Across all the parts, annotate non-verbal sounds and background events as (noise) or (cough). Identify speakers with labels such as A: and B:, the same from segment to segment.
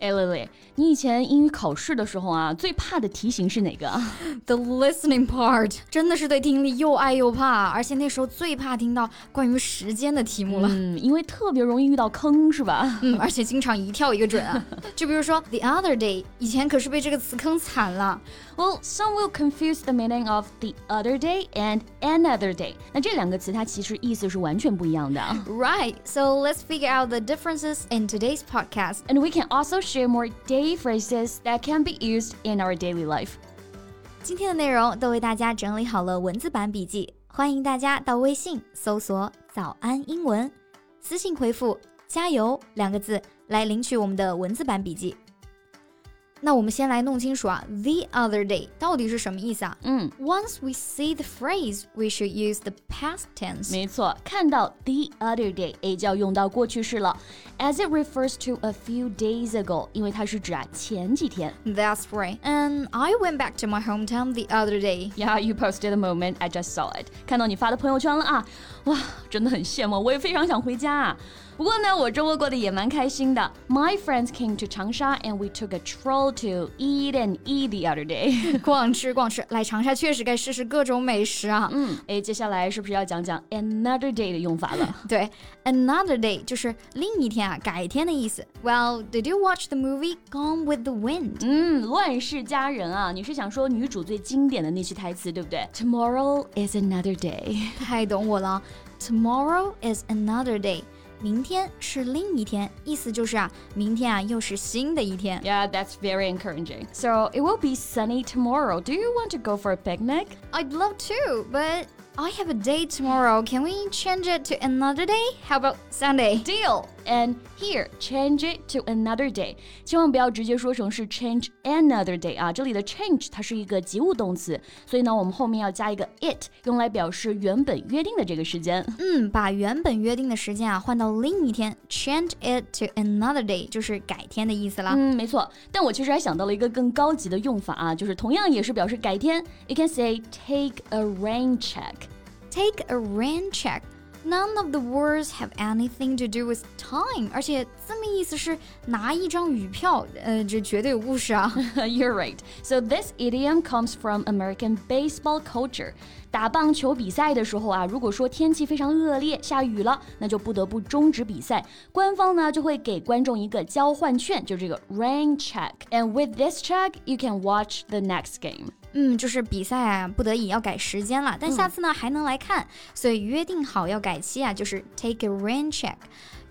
A: 哎，蕾蕾，你以前英语考试的时候啊，最怕的题型是哪个？
B: The (laughs) listening part，真的是对听力又爱又怕，而且那时候最怕听到关于时间的题目了。
A: 嗯，因为特别容易遇到坑，是吧？
B: 嗯，而且经常一跳一个准啊。就比如说 (laughs) the other day，以前可是被这个词坑惨了。
A: Well, some will confuse the meaning of the other day and another day. 那这两个词它其实意思是完全不一样的。
B: Right. So let's figure out the differences in today's podcast.
A: And we can also share more day phrases that can be used in our daily life.
B: 今天的内容都为大家整理好了文字版笔记，欢迎大家到微信搜索“早安英文”，私信回复“加油”两个字来领取我们的文字版笔记。那我们先来弄清楚啊，the other day 到底是什么意思啊？
A: 嗯，
B: Once we see the phrase, we should use the past tense。
A: 没错，看到 the other day，哎，就要用到过去式了，as it refers to a few days ago，因为它是指啊前几天。
B: That's right. And I went back to my hometown the other day.
A: Yeah, you posted the moment I just saw it. 看到你发的朋友圈了啊，哇，真的很羡慕，我也非常想回家啊。 不过呢，我周末过得也蛮开心的。My friends came to Changsha and we took a troll to eat and eat the other day。
B: 逛吃逛吃，来长沙确实该试试各种美食啊。
A: 嗯，哎，接下来是不是要讲讲 (laughs) another day 的用法了？
B: 对，another (laughs) day 就是另一天啊，改天的意思。Well, did you watch the movie Gone with the Wind？
A: 嗯，乱世佳人啊，你是想说女主最经典的那句台词对不对？Tomorrow is another day。
B: 太懂我了，Tomorrow is another day。 明天是另一天，意思就是啊，明天啊又是新的一天。
A: Yeah, that's very encouraging. So it will be sunny tomorrow. Do you want to go for a picnic?
B: I'd love to, but I have a date tomorrow. Can we change it to another day? How about Sunday?
A: Deal. And here, change it to another day. 千万不要直接说成是 change another day 啊，这里的 change 它是一个及物动词，所以呢，我们后面要加一个 it，用来表示原本约定的这个时间。
B: 嗯，把原本约定的时间啊换到另一天，change it to another day 就是改天的意思啦。
A: 嗯，没错。但我其实还想到了一个更高级的用法啊，就是同样也是表示改天。You can say take a rain check.
B: Take a rain check. None of the words have anything to do with time，而且字面意思是拿一张雨票，呃，这绝对有故事啊。
A: You're (laughs) right. So this idiom comes from American baseball culture. 打棒球比赛的时候啊，如果说天气非常恶劣，下雨了，那就不得不终止比赛。官方呢就会给观众一个交换券，就这个 rain check. And with this check, you can watch the next game.
B: 嗯，就是比赛啊，不得已要改时间了，但下次呢还能来看，所以约定好要改期啊，就是 take a rain check。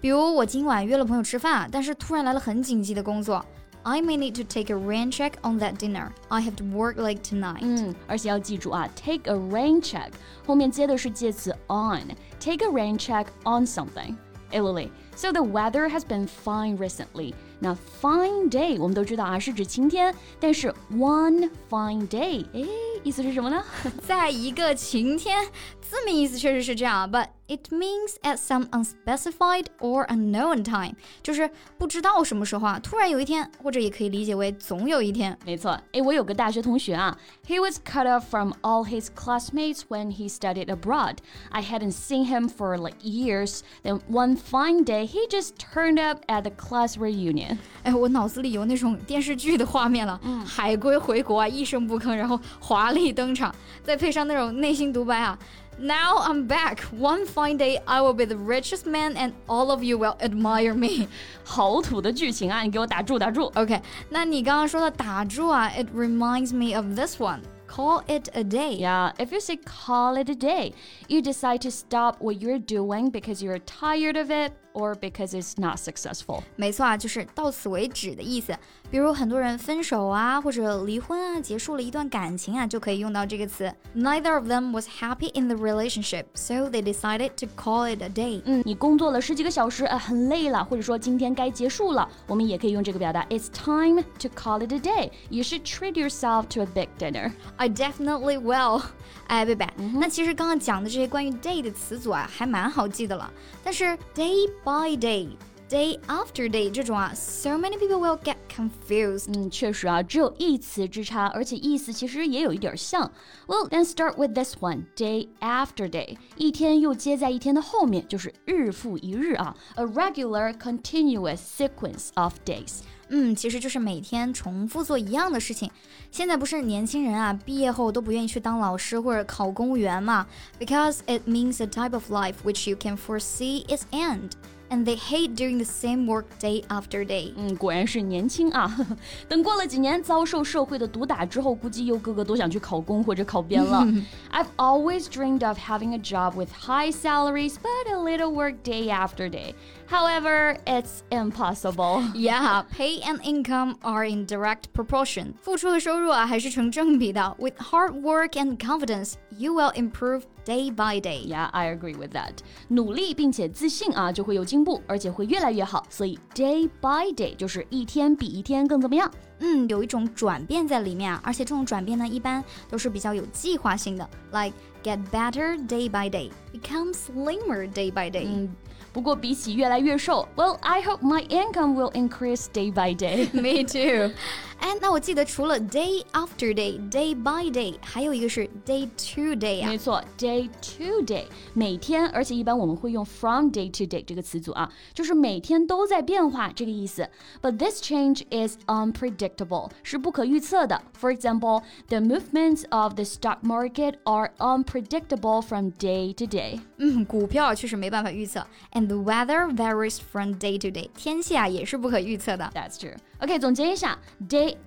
B: 比如我今晚约了朋友吃饭啊，但是突然来了很紧急的工作，I may need to take a rain check on that dinner. I have to work late tonight.
A: 嗯，而且要记住啊，take a rain check 后面接的是介词 on，take a rain check on something. Lily, so the weather has been fine recently. 那 fine day 我们都知道啊，是指晴天，但是 one fine day，哎，意思是什么呢？
B: 在一个晴天，字面意思确实是这样，but (laughs) it means at some unspecified or unknown time，就是不知道什么时候啊，突然有一天，或者也可以理解为总有一天。
A: 没错，哎，我有个大学同学啊，he was cut off from all his classmates when he studied abroad. I hadn't seen him for like years. Then one fine day, he just turned up at the class reunion.
B: 哎，我脑子里有那种电视剧的画面了，嗯，海归回国啊，一声不吭，然后华丽登场，再配上那种内心独白啊。 Now I'm back. One fine day, I will be the richest man, and all of you will admire me. (laughs)
A: 好土的剧情啊！你给我打住打住。
B: OK，那你刚刚说的打住啊，it reminds me of this one. Call it a day.
A: Yeah, if you say call it a day, you decide to stop what you're doing because you're tired of it or because it's not successful.
B: 没错啊，就是到此为止的意思。比如很多人分手啊，或者离婚啊，结束了一段感情啊，就可以用到这个词。Neither of them was happy in the relationship, so they decided to call it a day.
A: 嗯，你工作了十几个小时，呃，很累了，或者说今天该结束了，我们也可以用这个表达，It's time to call it a day. You should treat yourself to a big dinner.
B: I definitely will. 哎，贝贝，那其实刚刚讲的这些关于 day 的词组啊，还蛮好记的了。但是 day by day。day after day 这种啊，so many people will get confused。
A: 嗯，确实啊，只有一词之差，而且意思其实也有一点像。Well, then start with this one, day after day，一天又接在一天的后面，就是日复一日啊，a regular continuous sequence of days。
B: 嗯，其实就是每天重复做一样的事情。现在不是年轻人啊，毕业后都不愿意去当老师或者考公务员嘛？Because it means a type of life which you can foresee its end and they hate doing the same work day after day。
A: 嗯，果然是年轻啊！(laughs) 等过了几年，遭受社会的毒打之后，估计又个个都想去考公或者考编了。(laughs) I've always dreamed of having a job with high salaries, but a little work day after day. However, it's impossible. (laughs)
B: Yeah, pay and income are in direct proportion. 付出的收入啊，还是成正比的。With hard work and confidence, you will improve day by day.
A: Yeah, I agree with that. 努力并且自信啊，就会有进步，而且会越来越好。所以 day by day 就是一天比一天更怎么样？
B: 嗯，有一种转变在里面啊，而且这种转变呢，一般都是比较有计划性的，like get better day by day, become slimmer day by day。
A: 嗯，不过比起越来 越瘦，Well, I hope my income will increase day by day. (laughs)
B: Me too. (laughs) 哎，那我记得除了 day after day, day by day，还有一个是 day to day 啊。
A: 没错，day to day，每天，而且一般我们会用 from day to day 这个词组啊，就是每天都在变化这个意思。But this change is unpredictable，是不可预测的。For example, the movements of the stock market are unpredictable from day to day。
B: 嗯，股票确实没办法预测，and the weather varies from day to day，天气啊也是不可预测的。
A: That's true. OK，总结一下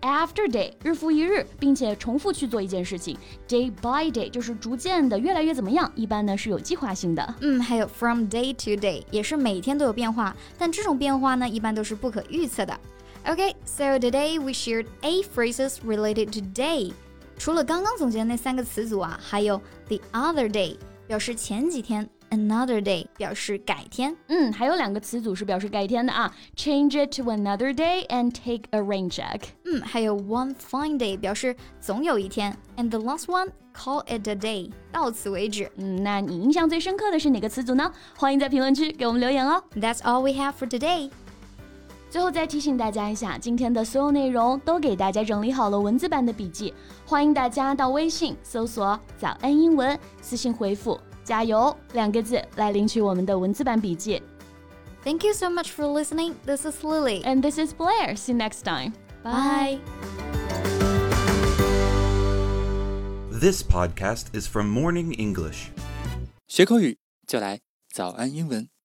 A: After day，日复一日，并且重复去做一件事情；day by day 就是逐渐的越来越怎么样，一般呢是有计划性的。
B: 嗯，还有 from day to day 也是每天都有变化，但这种变化呢一般都是不可预测的。OK，so today we shared eight phrases related to day. 除了刚刚总结的那三个词组啊，还有 the other day 表示前几天。Another day 表示改天，
A: 嗯，还有两个词组是表示改天的啊，change it to another day and take a rain check。
B: 嗯，还有 one fine day 表示总有一天，and the last one call it a day，到此为止。
A: 嗯，那你印象最深刻的是哪个词组呢？欢迎在评论区给我们留言哦。
B: That's all we have for today。
A: 最后再提醒大家一下，今天的所有内容都给大家整理好了文字版的笔记，欢迎大家到微信搜索“早安英文”，私信回复。加油两个字来领取我们的文字版笔记。
B: Thank you so much for listening. This is Lily.
A: And this is Blair. See you next time.
B: Bye.
C: This podcast is from Morning English.
D: 学口语就来早安英文。